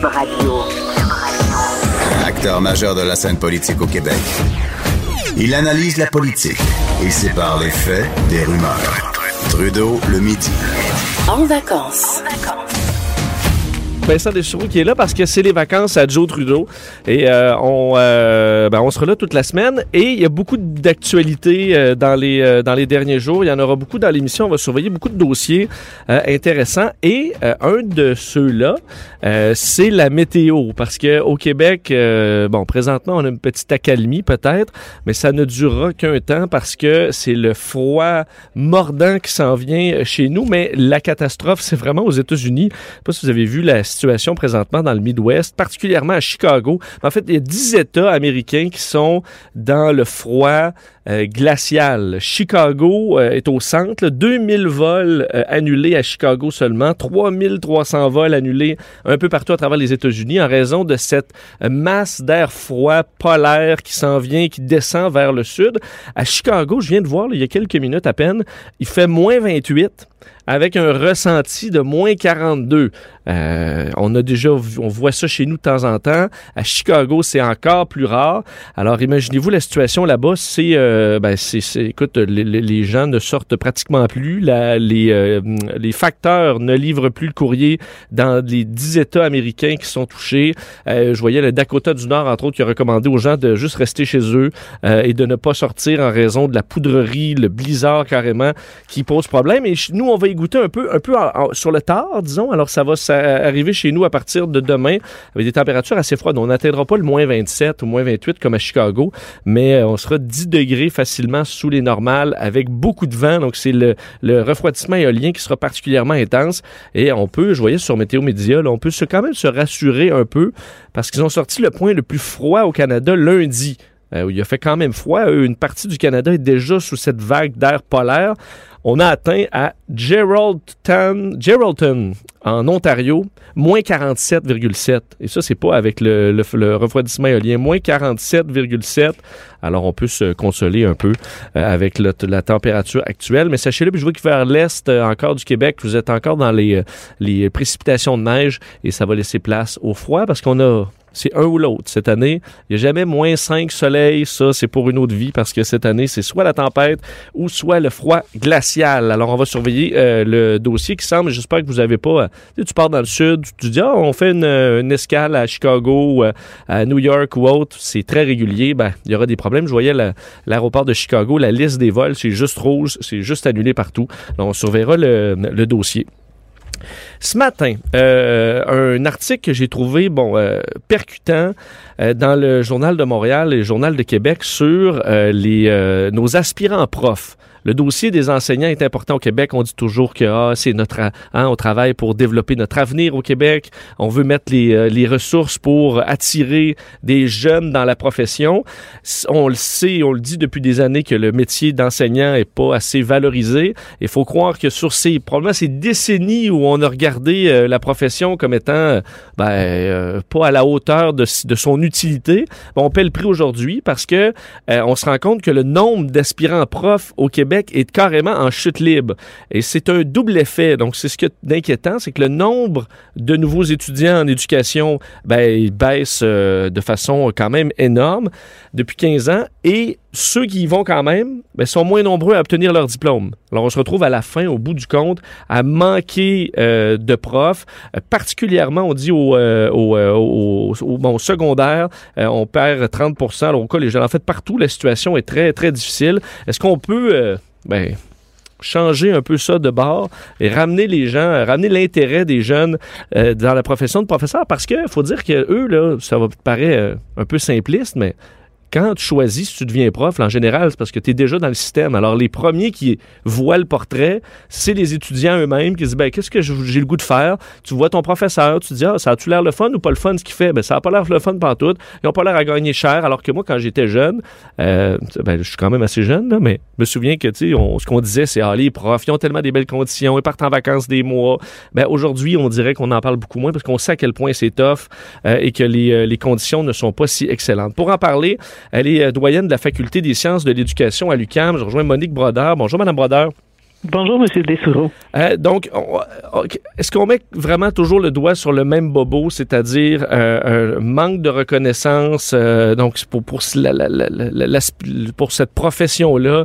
Cube Radio. Acteur majeur de la scène politique au Québec. Il analyse la politique et sépare les faits des rumeurs. Trudeau le midi. En vacances. Vincent Dessureau qui est là parce que c'est les vacances à Joe Trudeau. Et euh, on, euh, ben, on sera là toute la semaine. Et il y a beaucoup d'actualités euh, dans, les, dans les derniers jours. Il y en aura beaucoup dans l'émission. On va surveiller beaucoup de dossiers intéressants. Et un de ceux-là, c'est la météo. Parce que au Québec, bon, présentement, on a une petite accalmie peut-être, mais ça ne durera qu'un temps parce que c'est le froid mordant qui s'en vient chez nous. Mais la catastrophe, c'est vraiment aux États-Unis. Je sais pas si vous avez vu la situation présentement dans le Midwest, particulièrement à Chicago. En fait, il y a 10 États américains qui sont dans le froid euh, glacial. Chicago euh, est au centre. là. 2000 vols euh, annulés à Chicago seulement. 3300 vols annulés un peu partout à travers les États-Unis en raison de cette masse d'air froid polaire qui s'en vient, qui descend vers le sud. À Chicago, je viens de voir il y a quelques minutes à peine, il fait moins 28 avec un ressenti de moins 42. Euh, on a déjà, on voit ça chez nous de temps en temps. À Chicago, c'est encore plus rare. Alors, imaginez-vous la situation là-bas. C'est, ben, c'est, c'est- écoute, les, gens ne sortent pratiquement plus. Euh, les facteurs ne livrent plus le courrier dans les 10 États américains qui sont touchés. Euh, je voyais le Dakota du Nord, entre autres, qui a recommandé aux gens de juste rester chez eux euh, et de ne pas sortir en raison de la poudrerie, le blizzard carrément, qui pose problème. Et nous, on va y goûter un peu, un peu sur le tard, disons. Alors, ça va arriver chez nous à partir de demain avec des températures assez froides. On n'atteindra pas le moins 27 ou moins 28 comme à Chicago, mais euh, on sera 10 degrés facilement sous les normales avec beaucoup de vent. Donc, c'est le, le refroidissement éolien qui sera particulièrement intense. Et on peut, je voyais sur Météo Média, on peut se, quand même se rassurer un peu parce qu'ils ont sorti le point le plus froid au Canada lundi. euh, où il a fait quand même froid. Euh, Une partie du Canada est déjà sous cette vague d'air polaire. On a atteint à Geraldton, Geraldton en Ontario, moins 47,7. Et ça, c'est pas avec le, le- le refroidissement éolien, moins 47,7. Alors, on peut se consoler un peu euh, avec la température actuelle. Mais sachez-le, je vois que vers l'est euh, encore du Québec, vous êtes encore dans les, euh, les précipitations de neige et ça va laisser place au froid parce qu'on a c'est un ou l'autre. Cette année, il n'y a jamais moins 5 soleil. Ça, c'est pour une autre vie parce que cette année, c'est soit la tempête ou soit le froid glacial. Alors, on va surveiller euh, le dossier qui semble, j'espère que vous n'avez pas... euh, tu pars dans le sud, tu dis, ah, on fait une, euh, escale à Chicago à New York ou autre. C'est très régulier. Ben, il y aura des problèmes. Je voyais la- l'aéroport de Chicago, la liste des vols, c'est juste rouge, c'est juste annulé partout. On surveillera le, dossier. Ce matin, un article que j'ai trouvé percutant dans le journal de Montréal et le journal de Québec sur nos aspirants profs. Le dossier des enseignants est important au Québec. On dit toujours que ah, c'est notre, hein, on travaille pour développer notre avenir au Québec. On veut mettre les, euh, les ressources pour attirer des jeunes dans la profession. On le sait, on le dit depuis des années que le métier d'enseignant est pas assez valorisé. Il faut croire que sur ces probablement ces décennies où on a regardé euh, la profession comme étant euh, ben, euh, pas à la hauteur de, de son utilité, ben, on paie le prix aujourd'hui parce que on se rend compte que le nombre d'aspirants profs au Québec est carrément en chute libre. Et c'est un double effet. Donc, c'est ce qui est d'inquiétant, c'est que le nombre de nouveaux étudiants en éducation ben, il baisse euh, de façon quand même énorme depuis 15 ans. Et ceux qui y vont quand même ben, sont moins nombreux à obtenir leur diplôme. Alors, on se retrouve à la fin, au bout du compte, à manquer euh, de profs. Euh, particulièrement, on dit au, euh, au, au- secondaire, on perd 30 Alors, au jeunes, en fait, partout, la situation est très, très difficile. Est-ce qu'on peut... ben, changer un peu ça de bord et ramener les gens, ramener l'intérêt des jeunes dans la profession de professeur? Parce que faut dire que eux là, ça va paraître un peu simpliste mais quand tu choisis, si tu deviens prof, en général, c'est parce que tu es déjà dans le système. Alors, les premiers qui voient le portrait, c'est les étudiants eux-mêmes qui disent, ben, qu'est-ce que j'ai le goût de faire? Tu vois ton professeur, tu dis, ah, ça a-tu l'air le fun ou pas le fun ce qu'il fait? Ben, ça a pas l'air le fun tout. Ils ont pas l'air à gagner cher. Alors que moi, quand j'étais jeune, euh, ben, je suis quand même assez jeune, là, mais je me souviens que, sais, ce qu'on disait, c'est, ah, les profs, ils ont tellement des belles conditions, ils partent en vacances des mois. Ben, aujourd'hui, on dirait qu'on en parle beaucoup moins parce qu'on sait à quel point c'est tough euh, et que euh, les, conditions ne sont pas si excellentes. Pour en parler, elle est doyenne de la Faculté des sciences de l'éducation à l'UQAM. Je rejoins Monique Brodeur. Bonjour, Madame Brodeur. Bonjour, M. Dessoureau. Euh, donc, est-ce qu'on met vraiment toujours le doigt sur le même bobo, c'est-à-dire euh, un manque de reconnaissance euh, donc pour, pour, pour cette profession-là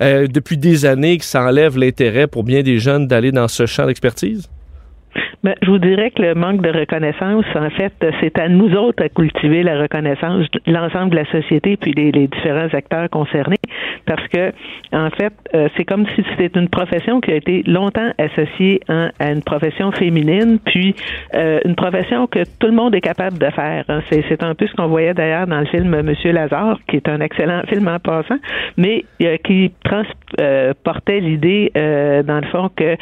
depuis des années que ça enlève l'intérêt pour bien des jeunes d'aller dans ce champ d'expertise? Ben, je vous dirais que le manque de reconnaissance, en fait, c'est à nous autres à cultiver la reconnaissance, l'ensemble de la société, puis les, différents acteurs concernés, parce que, en fait, euh, c'est comme si c'était une profession qui a été longtemps associée hein, à une profession féminine, puis euh, une profession que tout le monde est capable de faire. Hein. C'est, un peu ce qu'on voyait d'ailleurs dans le film Monsieur Lazare, qui est un excellent film en passant, mais euh, qui transportait l'idée, dans le fond, que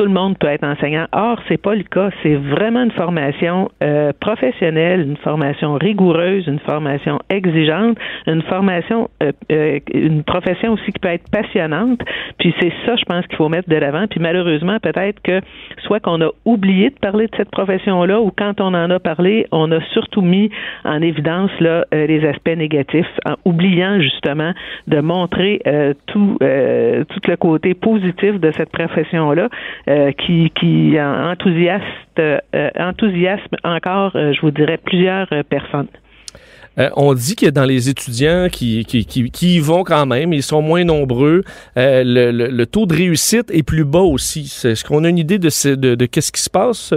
tout le monde peut être enseignant. Or, c'est pas le cas. C'est vraiment une formation euh, professionnelle, une formation rigoureuse, une formation exigeante, une formation, euh, euh, une profession aussi qui peut être passionnante. Puis c'est ça, je pense qu'il faut mettre de l'avant. Puis malheureusement, peut-être que soit qu'on a oublié de parler de cette profession-là, ou quand on en a parlé, on a surtout mis en évidence là les aspects négatifs, en oubliant justement de montrer tout tout le côté positif de cette profession-là. Euh, qui, enthousiaste, euh, enthousiasme encore, euh, je vous dirais, plusieurs personnes. on dit que dans les étudiants qui, qui, qui, y vont quand même, ils sont moins nombreux, le, le, taux de réussite est plus bas aussi. Est-ce qu'on a une idée de, de, de qu'est-ce qui se passe?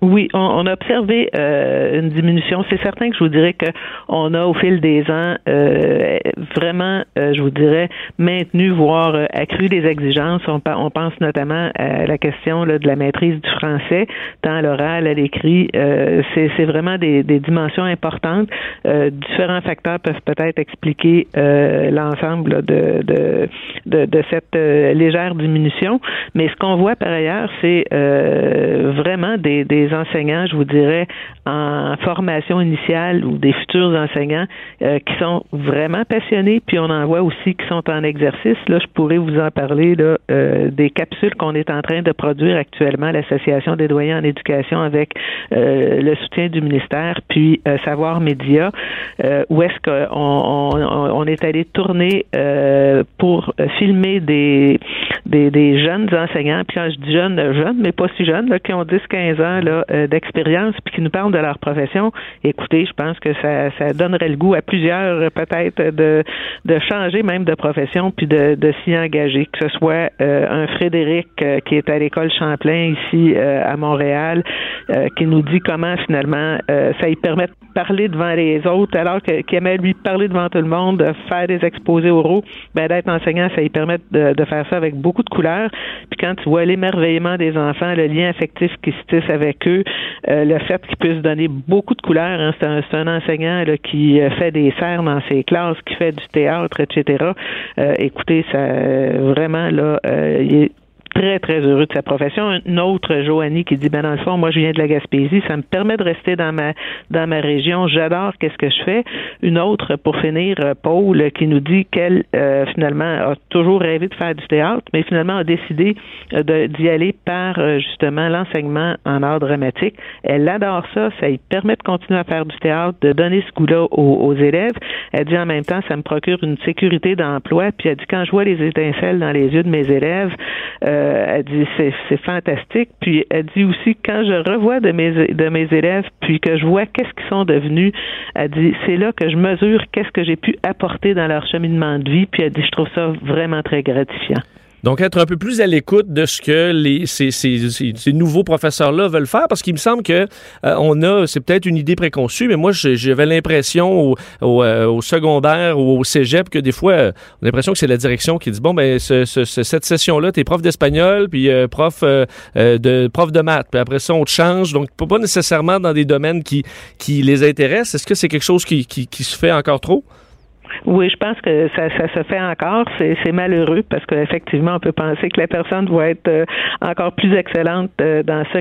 Oui, on, a observé euh, une diminution. C'est certain que je vous dirais que on a au fil des ans euh, vraiment, euh, je vous dirais, maintenu, voire accru des exigences. On, on, pense notamment à la question là, de la maîtrise du français, tant à l'oral, à l'écrit. c'est vraiment des, des, dimensions importantes. différents facteurs peuvent peut-être expliquer l'ensemble de, de, de, de, cette légère diminution. Mais ce qu'on voit par ailleurs, c'est vraiment des, des enseignants, je vous dirais, en formation initiale ou des futurs enseignants euh, qui sont vraiment passionnés, puis on en voit aussi qui sont en exercice. Là, je pourrais vous en parler euh, des capsules qu'on est en train de produire actuellement, l'Association des doyens en éducation avec euh, le soutien du ministère, puis Savoir Média, où est-ce qu'on on, on, est allé tourner pour filmer des, jeunes enseignants, puis quand je dis jeunes, jeunes, mais pas si jeunes, qui ont 10-15 ans, là, euh, d'expérience puis qui nous parlent de leur profession, écoutez, je pense que ça, ça donnerait le goût à plusieurs euh, peut-être de, de changer même de profession puis de, de s'y engager, que ce soit euh, un Frédéric qui est à l'école Champlain ici à Montréal, qui nous dit comment finalement ça lui permet de parler devant les autres alors qu'il aimait lui parler devant tout le monde, de faire des exposés oraux, ben d'être enseignant, ça lui permet de, de faire ça avec beaucoup de couleurs. Puis quand tu vois l'émerveillement des enfants, le lien affectif qui se tisse avec euh, le fait qu'il puisse donner beaucoup de couleurs. Hein, c'est, un, enseignant qui euh, fait des serres dans ses classes, qui fait du théâtre, etc. Euh, écoutez, ça vraiment là, il est très, très heureux de sa profession. Une autre, Joanie, qui dit, ben, dans le fond, moi, je viens de la Gaspésie, ça me permet de rester dans ma, dans ma région, j'adore qu'est-ce que je fais. Une autre, pour finir, euh, Paul, qui nous dit qu'elle, euh, finalement, a toujours rêvé de faire du théâtre, mais finalement a décidé euh, d'y aller par, justement, l'enseignement en art dramatique. Elle adore ça, ça lui permet de continuer à faire du théâtre, de donner ce goût-là aux, élèves. Elle dit en même temps, ça me procure une sécurité d'emploi, puis elle dit, quand je vois les étincelles dans les yeux de mes élèves, euh, elle dit c'est fantastique. Puis elle dit aussi quand je revois de mes de mes élèves, puis que je vois qu'est-ce qu'ils sont devenus, elle dit c'est là que je mesure qu'est-ce que j'ai pu apporter dans leur cheminement de vie. Puis elle dit je trouve ça vraiment très gratifiant. Donc, être un peu plus à l'écoute de ce que les, ces, nouveaux professeurs-là veulent faire, parce qu'il me semble que euh, on a, c'est peut-être une idée préconçue, mais moi, j'avais l'impression euh, au, secondaire ou au cégep que des fois, on a l'impression que c'est la direction qui dit bon, ben ce, ce, cette session-là, t'es prof d'espagnol, puis euh, prof de prof de maths, puis après ça, on te change. Donc, pas nécessairement dans des domaines qui qui les intéressent. Est-ce que c'est quelque chose qui, qui se fait encore trop? Oui, je pense que ça, ça se fait encore. C'est, malheureux parce qu'effectivement, on peut penser que la personne va être euh, encore plus excellente euh, dans ce,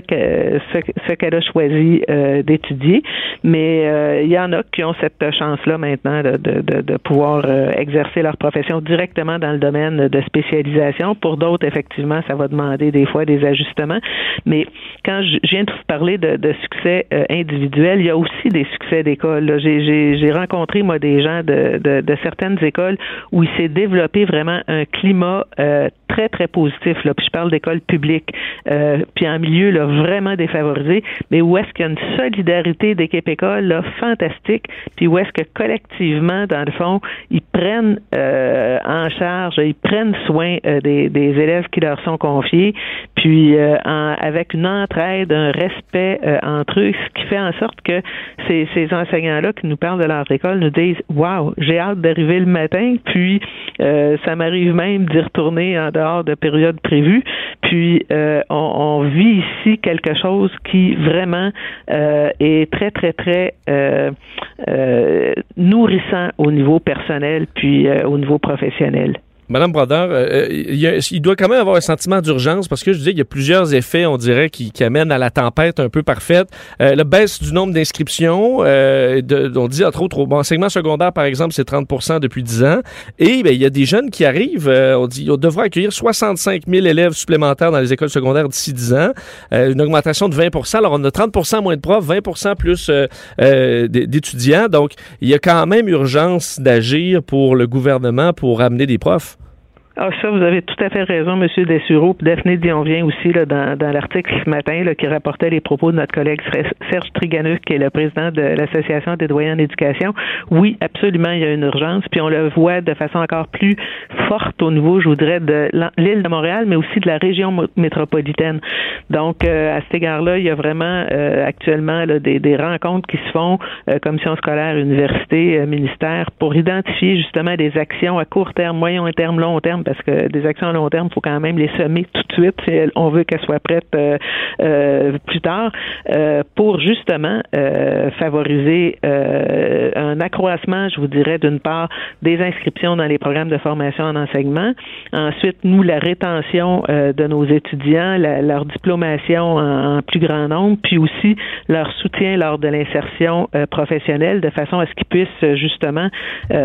ce, qu'elle a choisi euh, d'étudier. Mais euh, il y en a qui ont cette chance-là maintenant de, de, de, pouvoir exercer leur profession directement dans le domaine de spécialisation. Pour d'autres, effectivement, ça va demander des fois des ajustements. Mais quand je viens de vous parler de, de succès individuel, il y a aussi des succès d'école. j'ai rencontré, moi, des gens de, de, de certaines écoles où il s'est développé vraiment un climat euh, très, très positif. Là. Puis je parle d'écoles publiques, euh, puis en milieu là, vraiment défavorisé, mais où est-ce qu'il y a une solidarité d'équipe école là, fantastique, puis où est-ce que collectivement, dans le fond, ils prennent euh, en charge, ils prennent soin euh, des, élèves qui leur sont confiés, puis avec une entraide, un respect entre eux, ce qui fait en sorte que ces, enseignants-là qui nous parlent de leur école nous disent Waouh, j'ai hâte d'arriver le matin, puis ça m'arrive même d'y retourner en dehors de périodes prévues. Puis euh, on, vit ici quelque chose qui vraiment euh, est très, très, très euh, nourrissant au niveau personnel puis au niveau professionnel. Madame Brodeur, euh, il, y a- il doit quand même avoir un sentiment d'urgence parce que je disais qu'il y a plusieurs effets, on dirait, qui, qui amènent à la tempête un peu parfaite. Euh, la baisse du nombre d'inscriptions, euh, on dit entre autres au enseignement secondaire, par exemple, c'est 30% depuis 10 ans. Et ben, il y a des jeunes qui arrivent, euh, on dit, on devrait accueillir 65 000 élèves supplémentaires dans les écoles secondaires d'ici 10 ans, euh, une augmentation de 20% Alors on a 30% moins de profs, 20% plus euh, euh, d'étudiants. Donc il y a quand même urgence d'agir pour le gouvernement pour amener des profs. Ah, ça, vous avez tout à fait raison, M. Dessureau. Puis Daphné Dionvien aussi, là, dans, dans l'article ce matin, là, qui rapportait les propos de notre collègue Serge Triganuc, qui est le président de l'Association des doyens en éducation. Oui, absolument, il y a une urgence. Puis on le voit de façon encore plus forte au niveau, je voudrais, de l'île de Montréal, mais aussi de la région métropolitaine. Donc, euh, à cet égard-là, il y a vraiment euh, actuellement là, des, des rencontres qui se font, euh, commission scolaire, université, euh, ministère, pour identifier justement des actions à court terme, moyen terme, long terme, parce que des actions à long terme, il faut quand même les semer tout de suite si on veut qu'elles soient prêtes euh, euh, plus tard, euh, pour justement euh, favoriser euh, un accroissement, je vous dirais, d'une part, des inscriptions dans les programmes de formation en enseignement. Ensuite, nous, la rétention de nos étudiants, la- leur diplomation en, en plus grand nombre, puis aussi leur soutien lors de l'insertion professionnelle, de façon à ce qu'ils puissent justement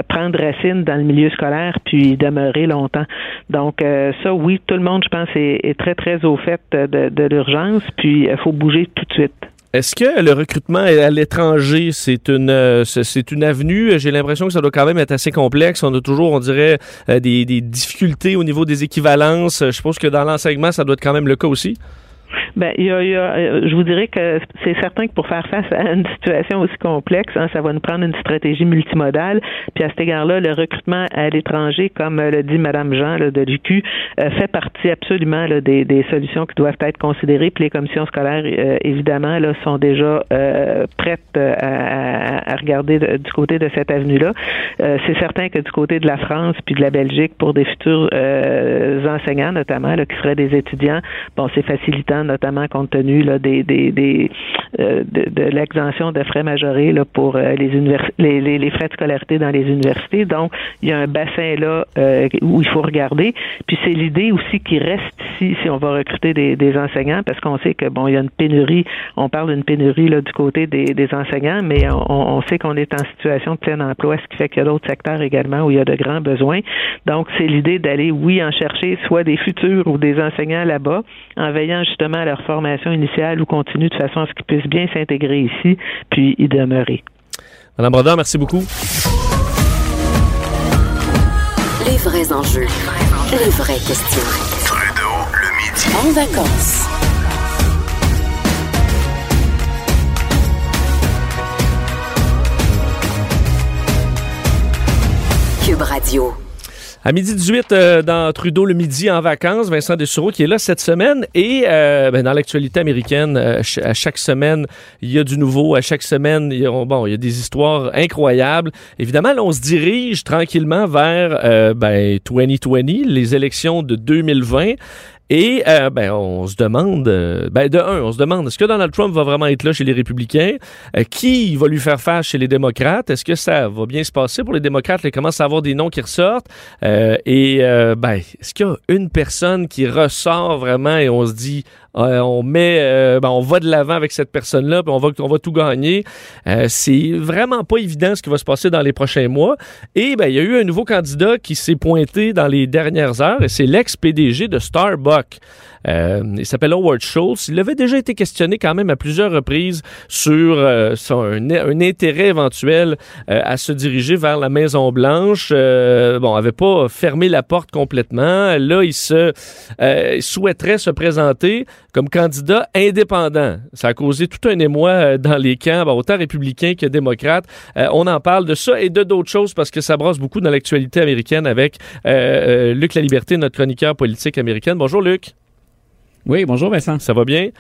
prendre racine dans le milieu scolaire, puis demeurer longtemps. Donc, euh, ça, oui, tout le monde, je pense, est, très, très au fait euh, de, l'urgence, puis il faut bouger tout de suite. Est-ce que le recrutement à l'étranger, c'est une, euh, c'est une avenue? J'ai l'impression que ça doit quand même être assez complexe. On a toujours, on dirait, euh, des, difficultés au niveau des équivalences. Je suppose que dans l'enseignement, ça doit être quand même le cas aussi. Ben, il y a, y a, euh, je vous dirais que c'est certain que pour faire face à une situation aussi complexe, hein, ça va nous prendre une stratégie multimodale. Puis à cet égard-là, le recrutement à l'étranger, comme euh, le dit Madame Jean là, de l'UQ, euh, fait partie absolument là, des, des solutions qui doivent être considérées. Puis les commissions scolaires, euh, évidemment, là, sont déjà euh, prêtes euh, à, à- regarder de- du côté de cette avenue-là. C'est certain que du côté de la France puis de la Belgique, pour des futurs enseignants notamment, là, qui seraient des étudiants, bon, c'est facilitant, notamment compte tenu des, des, euh, de, l'exemption de frais majorés pour euh, les, les, frais de scolarité dans les universités. Donc, il y a un bassin là euh, où il faut regarder. Puis c'est l'idée aussi qui reste ici si on va recruter des, enseignants, parce qu'on sait que bon, il y a une pénurie. On parle d'une pénurie du côté des, enseignants, mais on, on sait qu'on est en situation de plein emploi, ce qui fait qu'il y a d'autres secteurs également où il y a de grands besoins. Donc, c'est l'idée d'aller, oui, en chercher soit des futurs ou des enseignants là-bas, en veillant justement à leur formation initiale ou continue de façon à ce qu'ils puissent bien s'intégrer ici, puis y demeurer. Madame Brodeur, merci beaucoup. Les vrais enjeux. Les vraies questions. Trudeau, le midi. En vacances. Cube Radio. À midi 18, euh, dans Trudeau le midi en vacances, Vincent Dessureau qui est là cette semaine. Et euh, ben, dans l'actualité américaine, euh, à chaque semaine, il y a du nouveau. À chaque semaine, il y a, bon, il y a des histoires incroyables. Évidemment, là, on se dirige tranquillement vers euh, ben, 2020, les élections de 2020. Et euh, ben, on se demande, euh, ben, de un, on se demande, est-ce que Donald Trump va vraiment être là chez les républicains? Euh, qui va lui faire face chez les démocrates? Est-ce que ça va bien se passer pour les démocrates? Il commence à avoir des noms qui ressortent. et ben, est-ce qu'il y a une personne qui ressort vraiment et on se dit, on met, ben, on va de l'avant avec cette personne-là, puis on va, on va tout gagner. c'est vraiment pas évident ce qui va se passer dans les prochains mois. Et ben, il y a eu un nouveau candidat qui s'est pointé dans les dernières heures, et c'est l'ex-PDG de Starbucks. Euh, il s'appelle Howard Schultz. Il avait déjà été questionné quand même à plusieurs reprises sur euh, son, un, intérêt éventuel euh, à se diriger vers la Maison Blanche. bon, avait pas fermé la porte complètement. Là, il se il souhaiterait se présenter comme candidat indépendant. Ça a causé tout un émoi dans les camps, autant républicains que démocrates. on en parle de ça et de d'autres choses parce que ça brasse beaucoup dans l'actualité américaine avec Luc La Liberté, notre chroniqueur politique américain. Bonjour Luc. Oui, bonjour Vincent. Ça va bien?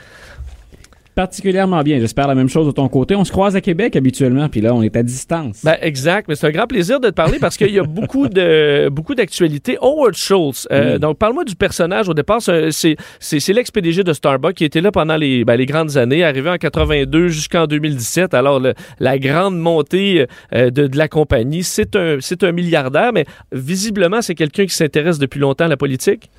particulièrement bien. J'espère la même chose de ton côté. On se croise à Québec habituellement, puis là, on est à distance. Ben, exact, mais c'est un grand plaisir de te parler parce qu'il y a beaucoup de beaucoup d'actualités. Howard Schultz, euh, donc parle-moi du personnage. Au départ, c'est l'ex-PDG de Starbucks qui était là pendant les, ben, les grandes années, arrivé en 82 jusqu'en 2017. Alors, la grande montée euh, de, de, la compagnie, c'est un, un milliardaire, mais visiblement, c'est quelqu'un qui s'intéresse depuis longtemps à la politique.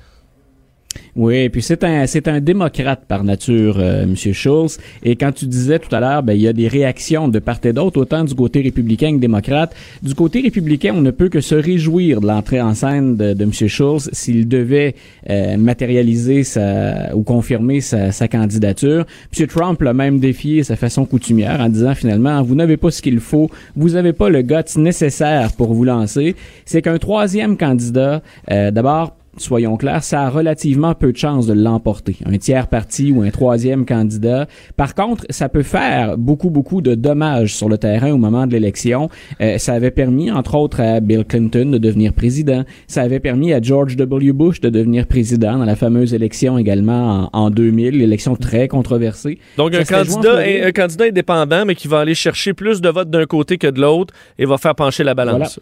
Oui, puis c'est un c'est un démocrate par nature, Monsieur Schulz. Et quand tu disais tout à l'heure, ben il y a des réactions de part et d'autre, autant du côté républicain que démocrate. Du côté républicain, on ne peut que se réjouir de l'entrée en scène de, de M. Schulz s'il devait euh, matérialiser sa ou confirmer sa, sa candidature. M. Trump l'a même défié sa façon coutumière en disant finalement vous n'avez pas ce qu'il faut, vous n'avez pas le guts nécessaire pour vous lancer. C'est qu'un troisième candidat, euh, d'abord soyons clairs, ça a relativement peu de chances de l'emporter. Un tiers parti ou un troisième candidat. Par contre, ça peut faire beaucoup, beaucoup de dommages sur le terrain au moment de l'élection. Euh, ça avait permis, entre autres, à Bill Clinton de devenir président. Ça avait permis à George W. Bush de devenir président dans la fameuse élection également en, en 2000, l'élection très controversée. Donc, un candidat, un, candidat indépendant, mais qui va aller chercher plus de votes d'un côté que de l'autre et va faire pencher la balance.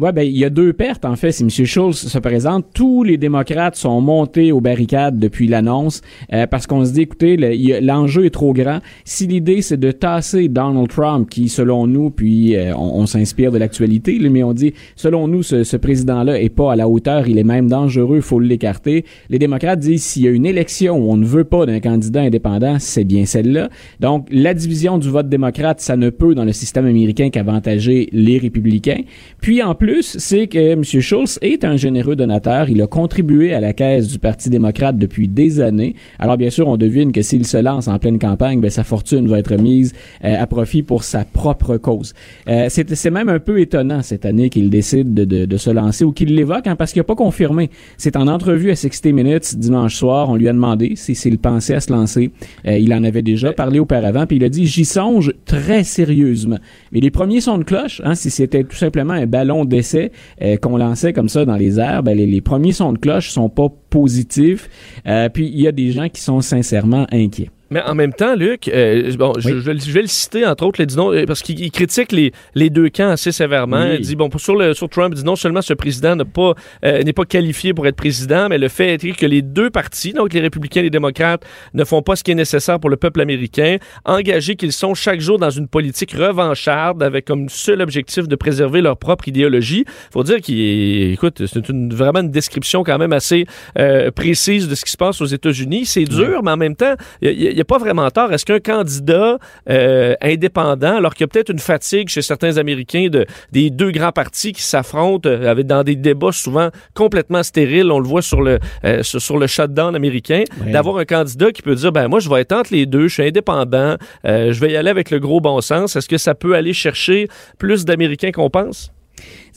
Ouais, ben, il y a deux pertes, en fait. Si M. Schultz se présente, tous les démocrates sont montés aux barricades depuis l'annonce euh, parce qu'on se dit, écoutez, l'enjeu est trop grand. Si l'idée, c'est de tasser Donald Trump, qui, selon nous, puis euh, on, s'inspire de l'actualité, mais on dit, selon nous, ce, ce président-là est pas à la hauteur, il est même dangereux, faut l'écarter. Les démocrates disent, s'il y a une élection où on ne veut pas d'un candidat indépendant, c'est bien celle-là. Donc, la division du vote démocrate, ça ne peut, dans le système américain, qu'avantager les républicains. Puis, en plus, plus, c'est que M. Schultz est un généreux donateur. Il a contribué à la caisse du Parti démocrate depuis des années. Alors, bien sûr, on devine que s'il se lance en pleine campagne, ben, sa fortune va être mise euh, à profit pour sa propre cause. Euh, c'est même un peu étonnant cette année qu'il décide de, de, de, se lancer ou qu'il l'évoque, hein, parce qu'il n'a pas confirmé. C'est en entrevue à 60 Minutes dimanche soir, on lui a demandé s'il pensait à se lancer. Euh, il en avait déjà parlé auparavant, puis il a dit, j'y songe très sérieusement. Mais les premiers sons de cloche, hein, si c'était tout simplement un ballon de euh, qu'on lançait comme ça dans les airs, ben, les, premiers sons de cloche sont pas positifs. Euh, puis il y a des gens qui sont sincèrement inquiets. Mais en même temps, Luc, euh, bon, je, vais le citer, entre autres, les, disons, euh, parce qu'il critique les, les, deux camps assez sévèrement. Il dit, bon, sur, le, sur Trump, il dit non seulement ce président n'est pas, euh, n'est pas qualifié pour être président, mais le fait est que les deux partis, donc les républicains et les démocrates, ne font pas ce qui est nécessaire pour le peuple américain, engagés qu'ils sont chaque jour dans une politique revancharde avec comme seul objectif de préserver leur propre idéologie. faut dire qu'il écoute, c'est une, vraiment une description quand même assez précise de ce qui se passe aux États-Unis. C'est dur, mais en même temps, il n'y a pas vraiment tort. Est-ce qu'un candidat euh, indépendant, alors qu'il y a peut-être une fatigue chez certains Américains de, des deux grands partis qui s'affrontent euh, avec dans des débats souvent complètement stériles, on le voit sur le, euh, sur, le shutdown américain, d'avoir un candidat qui peut dire, ben moi, je vais être entre les deux, je suis indépendant, je vais y aller avec le gros bon sens. Est-ce que ça peut aller chercher plus d'Américains qu'on pense?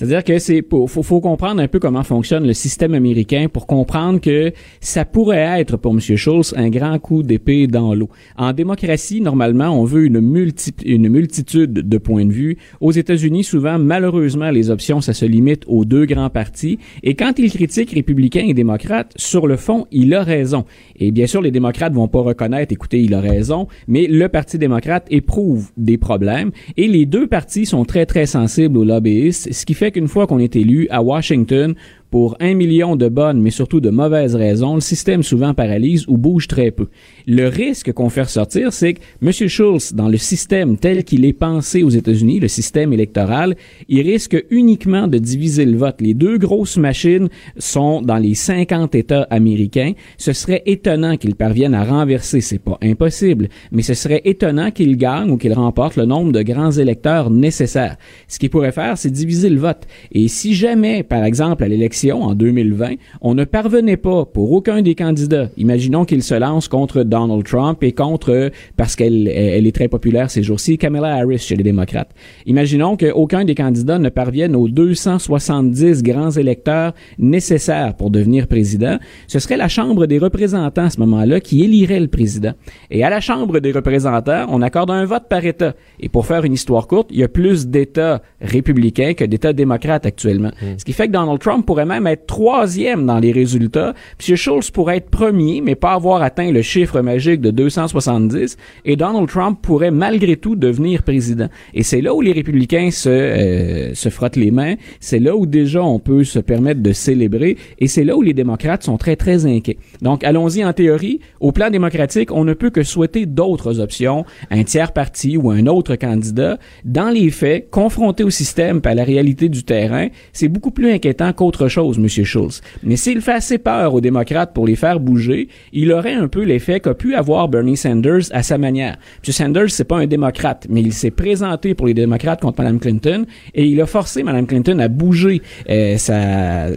C'est-à-dire que c'est faut, faut comprendre un peu comment fonctionne le système américain pour comprendre que ça pourrait être pour M. Schultz un grand coup d'épée dans l'eau. En démocratie, normalement, on veut une, multi, une multitude de points de vue. Aux États-Unis, souvent, malheureusement, les options, ça se limite aux deux grands partis. Et quand il critique républicains et démocrates, sur le fond, il a raison. Et bien sûr, les démocrates vont pas reconnaître, écoutez, il a raison, mais le Parti démocrate éprouve des problèmes. Et les deux partis sont très, très sensibles aux lobbyistes, ce qui fait qu'une fois qu'on est élu à Washington, pour un million de bonnes, mais surtout de mauvaises raisons, le système souvent paralyse ou bouge très peu. Le risque qu'on fait ressortir, c'est que M. Schulz, dans le système tel qu'il est pensé aux États-Unis, le système électoral, il risque uniquement de diviser le vote. Les deux grosses machines sont dans les 50 États américains. Ce serait étonnant qu'il parvienne à renverser, c'est pas impossible, mais ce serait étonnant qu'il gagne ou qu'il remporte le nombre de grands électeurs nécessaires. Ce qu'il pourrait faire, c'est diviser le vote. Et si jamais, par exemple, à l'élection en 2020, on ne parvenait pas pour aucun des candidats, imaginons qu'il se lance contre Donald Trump et contre, parce qu'elle elle est très populaire ces jours-ci, Kamala Harris chez les démocrates. Imaginons qu'aucun des candidats ne parvienne aux 270 grands électeurs nécessaires pour devenir président. Ce serait la Chambre des représentants à ce moment-là qui élirait le président. Et à la Chambre des représentants, on accorde un vote par État. Et pour faire une histoire courte, il y a plus d'États républicains que d'États démocrates actuellement. Hmm. Ce qui fait que Donald Trump pourrait même être troisième dans les résultats. M. Schultz pourrait être premier, mais pas avoir atteint le chiffre magique de 270. Et Donald Trump pourrait malgré tout devenir président. Et c'est là où les républicains se, euh, se frottent les mains. C'est là où déjà on peut se permettre de célébrer. Et c'est là où les démocrates sont très, très inquiets. Donc, allons-y en théorie. Au plan démocratique, on ne peut que souhaiter d'autres options, un tiers parti ou un autre candidat. Dans les faits, confronté au système et à la réalité du terrain, c'est beaucoup plus inquiétant qu'autre chose, M. Schulz. Mais s'il fait assez peur aux démocrates pour les faire bouger, il aurait un peu l'effet qu'a pu avoir Bernie Sanders à sa manière. M. Sanders, c'est pas un démocrate, mais il s'est présenté pour les démocrates contre Mme Clinton et il a forcé Mme Clinton à bouger euh, sa,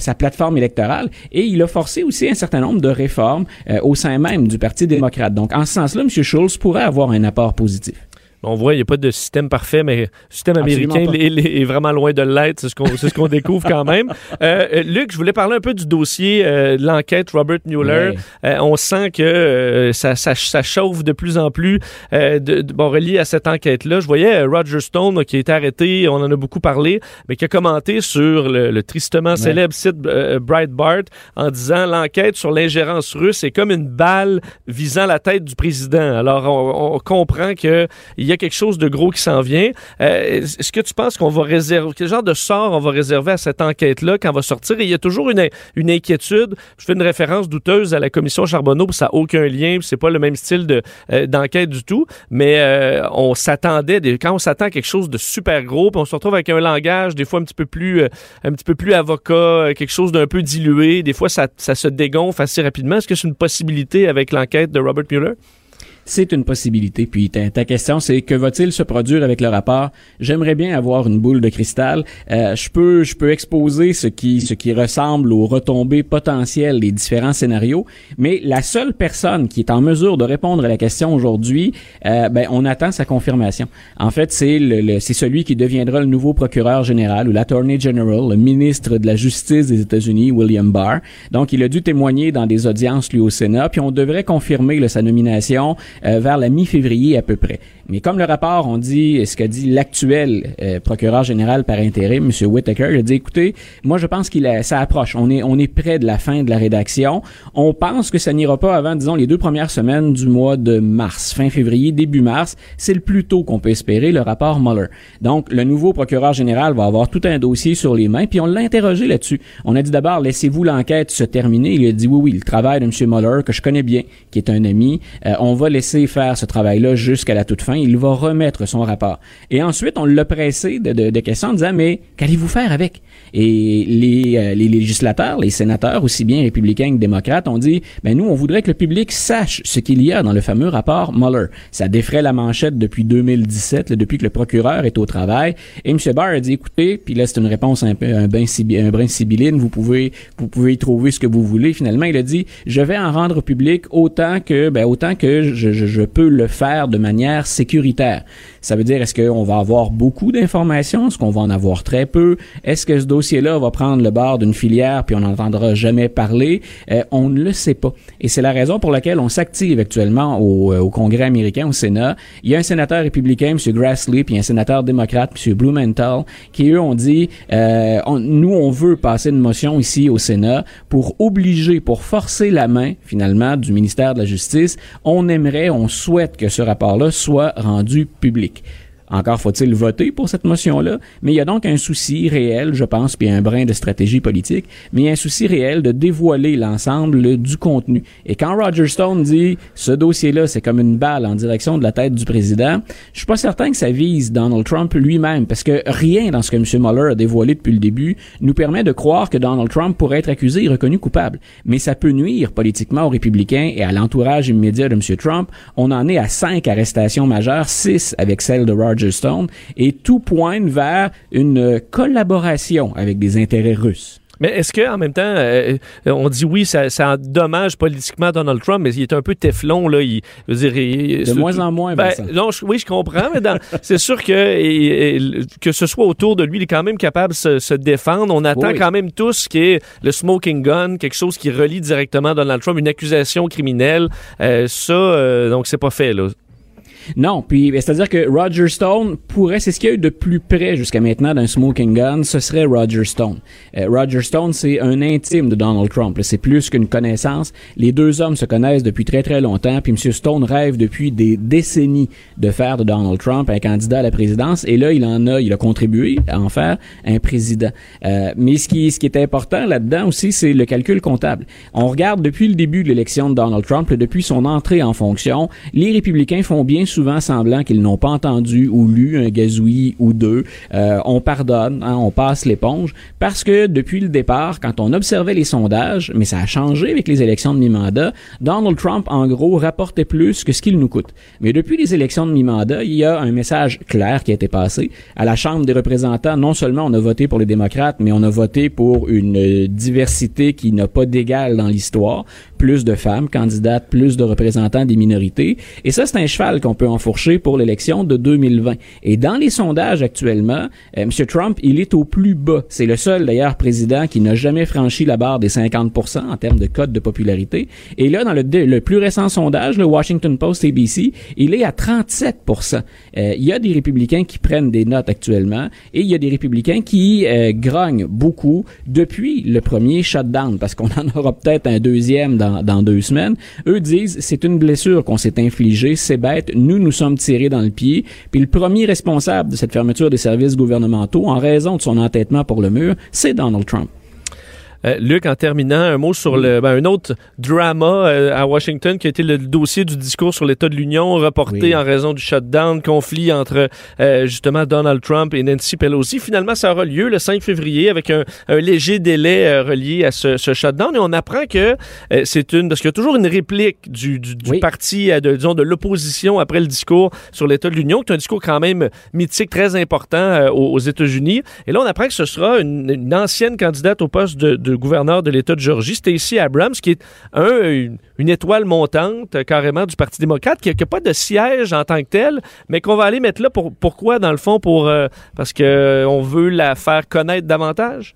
sa plateforme électorale et il a forcé aussi un certain nombre de réformes euh, au sein même du Parti démocrate. Donc, en ce sens-là, M. Schulz pourrait avoir un apport positif. On voit, il n'y a pas de système parfait, mais le système américain est, vraiment loin de l'être. C'est ce qu'on ce qu'on découvre quand même. Euh, euh, Luc, je voulais parler un peu du dossier de l'enquête Robert Mueller. Euh, on sent que euh, ça, ça, ça chauffe de plus en plus euh, de, de- bon, relié à cette enquête-là. Je voyais euh, Roger Stone qui a été arrêté, on en a beaucoup parlé, mais qui a commenté sur le, le tristement célèbre site euh, Breitbart en disant l'enquête sur l'ingérence russe est comme une balle visant la tête du président. Alors, on, on comprend que il y a quelque chose de gros qui s'en vient. Euh, Est-ce que tu penses qu'on va réserver, quel genre de sort on va réserver à cette enquête-là quand elle va sortir? Et il y a toujours une, une inquiétude. Je fais une référence douteuse à la commission Charbonneau, puis ça n'a aucun lien, c'est pas le même style euh, d'enquête du tout. Mais euh, on s'attendait, quand on s'attend à quelque chose de super gros, puis on se retrouve avec un langage des fois un petit peu plus, un petit peu plus avocat, quelque chose d'un peu dilué. Des fois, ça, ça se dégonfle assez rapidement. Est-ce que c'est une possibilité avec l'enquête de Robert Mueller? C'est une possibilité. Puis ta, ta question, c'est que va-t-il se produire avec le rapport? J'aimerais bien avoir une boule de cristal. Euh, je peux, je peux exposer ce qui, ce qui ressemble aux retombées potentielles des différents scénarios, mais la seule personne qui est en mesure de répondre à la question aujourd'hui, euh, ben, on attend sa confirmation. En fait, c'est le, c'est celui qui deviendra le nouveau procureur général ou l'attorney general, le ministre de la Justice des États-Unis, William Barr. Donc, il a dû témoigner dans des audiences lui au Sénat, puis on devrait confirmer sa nomination vers la mi-février à peu près. Mais comme le rapport, on dit ce qu'a dit l'actuel euh, procureur général par intérim, M. Whitaker, il a dit écoutez, moi je pense qu'il ça approche. On est on est près de la fin de la rédaction. On pense que ça n'ira pas avant, disons, les deux premières semaines du mois de mars, fin février, début mars. C'est le plus tôt qu'on peut espérer le rapport Mueller. Donc le nouveau procureur général va avoir tout un dossier sur les mains, puis on l'a interrogé là-dessus. On a dit d'abord laissez-vous l'enquête se terminer. Il a dit oui oui, le travail de M. Mueller que je connais bien, qui est un ami, euh, on va laisser faire ce travail-là jusqu'à la toute fin. Il va remettre son rapport. Et ensuite, on l'a pressé de, questions en disant, mais qu'allez-vous faire avec? Et les, euh, les législateurs, les sénateurs, aussi bien républicains que démocrates, ont dit, ben nous, on voudrait que le public sache ce qu'il y a dans le fameux rapport Mueller. Ça défrait la manchette depuis 2017, là, depuis que le procureur est au travail. Et M. Barr a dit, écoutez, puis là, c'est une réponse un peu, un, sibi- un brin sibylline, vous pouvez, vous pouvez y trouver ce que vous voulez. Finalement, il a dit, je vais en rendre public autant que, ben, autant que je, je, je peux le faire de manière sécuritaire. Ça veut dire, est-ce qu'on va avoir beaucoup d'informations? Est-ce qu'on va en avoir très peu? Est-ce que ce dossier-là va prendre le bord d'une filière puis on n'entendra jamais parler? Euh, on ne le sait pas. Et c'est la raison pour laquelle on s'active actuellement au, euh, au Congrès américain, au Sénat. Il y a un sénateur républicain, M. Grassley, puis un sénateur démocrate, M. Blumenthal, qui eux ont dit, euh, nous, on veut passer une motion ici au Sénat pour obliger, pour forcer la main, finalement, du ministère de la Justice. On aimerait, on souhaite que ce rapport-là soit rendu public. Encore faut-il voter pour cette motion-là, mais il y a donc un souci réel, je pense, puis un brin de stratégie politique, mais un souci réel de dévoiler l'ensemble du contenu. Et quand Roger Stone dit ce dossier-là, c'est comme une balle en direction de la tête du président, je suis pas certain que ça vise Donald Trump lui-même, parce que rien dans ce que M. Mueller a dévoilé depuis le début nous permet de croire que Donald Trump pourrait être accusé et reconnu coupable. Mais ça peut nuire politiquement aux républicains et à l'entourage immédiat de M. Trump. On en est à cinq arrestations majeures, six avec celle de Roger Stone, et tout pointe vers une collaboration avec des intérêts russes. Mais est-ce que en même temps, euh, on dit oui, ça, ça endommage politiquement Donald Trump, mais il est un peu teflon là. Il, je veux dire, il- De moins en moins, Ben, Vincent. non, je- oui, je comprends, mais c'est sûr que et- et- que ce soit autour de lui, il est quand même capable de se, se défendre. On attend Oui. quand même tous qui est le smoking gun, quelque chose qui relie directement Donald Trump, une accusation criminelle. Euh, ça, euh, donc c'est pas fait là. Non, puis ben, c'est-à-dire que Roger Stone pourrait, c'est ce qu'il y a eu de plus près jusqu'à maintenant d'un smoking gun, ce serait Roger Stone. Euh, Roger Stone, c'est un intime de Donald Trump. C'est plus qu'une connaissance. Les deux hommes se connaissent depuis très très longtemps. Puis M. Stone rêve depuis des décennies de faire de Donald Trump un candidat à la présidence. Et là, il en a, il a contribué à en faire un président. Euh, mais ce qui, ce qui est important là-dedans aussi, c'est le calcul comptable. On regarde depuis le début de l'élection de Donald Trump, depuis son entrée en fonction, les républicains font bien semblant qu'ils n'ont pas entendu ou lu un gazouillis ou deux. Euh, on pardonne, hein, on passe l'éponge, parce que depuis le départ, quand on observait les sondages, mais ça a changé avec les élections de mi-mandat, Donald Trump, en gros, rapportait plus que ce qu'il nous coûte. Mais depuis les élections de mi-mandat, il y a un message clair qui a été passé. À la Chambre des représentants, non seulement on a voté pour les démocrates, mais on a voté pour une diversité qui n'a pas d'égal dans l'histoire. Plus de femmes candidates, plus de représentants des minorités. Et ça, c'est un cheval qu'on peut enfourcher pour l'élection de 2020. Et dans les sondages actuellement, euh, M. Trump, il est au plus bas. C'est le seul, d'ailleurs, président qui n'a jamais franchi la barre des 50 en termes de code de popularité. Et là, dans le plus récent sondage, le Washington Post ABC, il est à 37 Euh, Il y a des républicains qui prennent des notes actuellement et il y a des républicains qui euh, grognent beaucoup depuis le premier shutdown, parce qu'on en aura peut-être un deuxième dans, dans deux semaines. Eux disent, c'est une blessure qu'on s'est infligée, c'est bête, nous nous sommes tirés dans le pied. Puis le premier responsable de cette fermeture des services gouvernementaux, en raison de son entêtement pour le mur, c'est Donald Trump. Euh, Luc, en terminant, un mot sur le, ben, un autre drama euh, à Washington qui a été le dossier du discours sur l'État de l'Union reporté Oui. en raison du shutdown, conflit entre euh, justement Donald Trump et Nancy Pelosi. Finalement, ça aura lieu le 5 février avec un, un léger délai euh, relié à ce, ce shutdown et on apprend que c'est une parce qu'il y a toujours une réplique du, du, du Oui. parti, de, disons de l'opposition après le discours sur l'État de l'Union, qui est un discours quand même mythique, très important aux, aux États-Unis. Et là, on apprend que ce sera une, une ancienne candidate au poste de, de gouverneur de l'État de Georgie, Stacey Abrams, qui est un, une, étoile montante euh, carrément du Parti démocrate, qui n'a pas de siège en tant que tel, mais qu'on va aller mettre là pour pourquoi dans le fond pour euh, parce que euh, on veut la faire connaître davantage?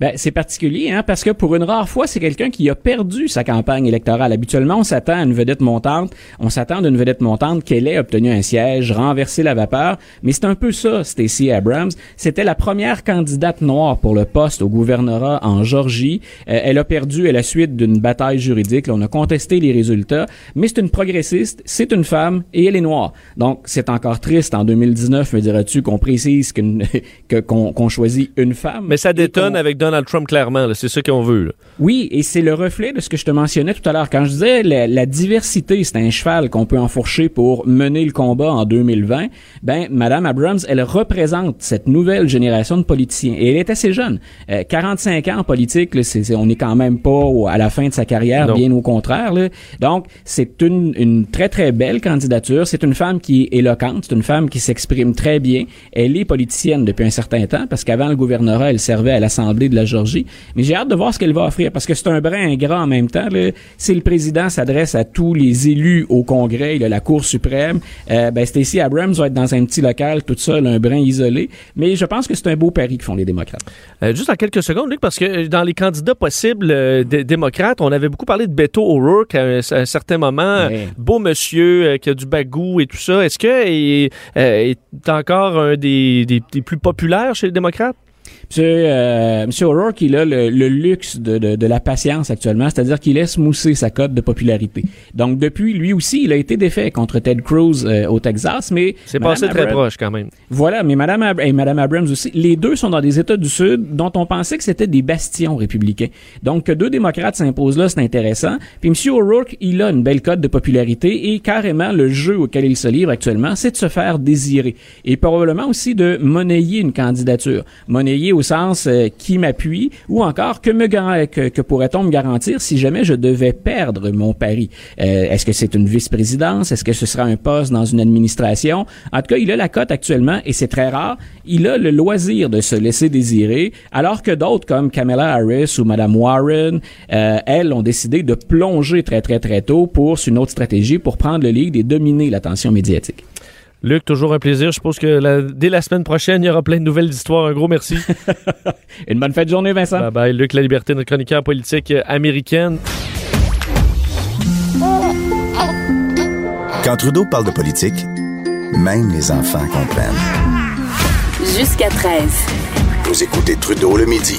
Ben, c'est particulier, hein, parce que pour une rare fois, c'est quelqu'un qui a perdu sa campagne électorale. Habituellement, on s'attend à une vedette montante, on s'attend d'une vedette montante qu'elle ait obtenu un siège, renversé la vapeur, mais c'est un peu ça, Stacey Abrams. C'était la première candidate noire pour le poste au gouvernorat en Georgie. Euh, elle a perdu à la suite d'une bataille juridique. Là, on a contesté les résultats, mais c'est une progressiste, c'est une femme et elle est noire. Donc, c'est encore triste en 2019, me diras-tu, qu'on précise qu'on choisit une femme. Mais ça détonne avec Donald Trump clairement. C'est ça qu'on veut. là. oui, et c'est le reflet de ce que je te mentionnais tout à l'heure. Quand je disais la, la diversité, c'est un cheval qu'on peut enfourcher pour mener le combat en 2020, ben, Madame Abrams, elle représente cette nouvelle génération de politiciens. Et elle est assez jeune. Euh, 45 ans en politique, là, on n'est quand même pas à la fin de sa carrière, Non. bien au contraire. là. Donc, c'est une, une très, très belle candidature. C'est une femme qui est éloquente, c'est une femme qui s'exprime très bien. Elle est politicienne depuis un certain temps, parce qu'avant le gouvernorat, elle servait à l'Assemblée de la Georgie. Mais j'ai hâte de voir ce qu'elle va offrir, parce que c'est un brin ingrat en même temps. Là. Si le président s'adresse à tous les élus au Congrès, il a la Cour suprême, euh, ben Stacey Abrams va être dans un petit local, toute seule, un brin isolé. Mais je pense que c'est un beau pari que font les démocrates. Euh, juste en quelques secondes, Luc, parce que euh, dans les candidats possibles euh, dé- démocrates, on avait beaucoup parlé de Beto O'Rourke à un, à un certain moment. Ouais. Beau monsieur euh, qui a du bagou et tout ça. Est-ce que est encore un des, des- des plus populaires chez les démocrates? Monsieur, euh, Monsieur O'Rourke, il a le, le luxe de, de, de la patience actuellement, c'est-à-dire qu'il laisse mousser sa cote de popularité. Donc depuis, lui aussi, il a été défait contre Ted Cruz euh, au Texas, mais C'est passé très proche quand même. Voilà, mais Madame Ab- et Madame Abrams aussi, les deux sont dans des États du Sud dont on pensait que c'était des bastions républicains. Donc que deux démocrates s'imposent là, c'est intéressant. Puis Monsieur O'Rourke, il a une belle cote de popularité et carrément le jeu auquel il se livre actuellement, c'est de se faire désirer et probablement aussi de monnayer une candidature. Monnayer au sens euh, qui m'appuie ou encore que me que, que pourrait-on me garantir si jamais je devais perdre mon pari? Euh, Est-ce que c'est une vice-présidence? Est-ce que ce sera un poste dans une administration? En tout cas, il a la cote actuellement et c'est très rare. Il a le loisir de se laisser désirer, alors que d'autres comme Kamala Harris ou Madame Warren, euh, elles ont décidé de plonger très très très tôt pour une autre stratégie pour prendre le lead et dominer l'attention médiatique. Luc, toujours un plaisir. Je suppose que la- dès la semaine prochaine, il y aura plein de nouvelles histoires. Un gros merci. Une bonne fête de journée, Vincent. bye bye. Luc La Liberté, notre chroniqueur politique américaine. Quand Trudeau parle de politique, même les enfants comprennent. Jusqu'à 13. Vous écoutez Trudeau le midi.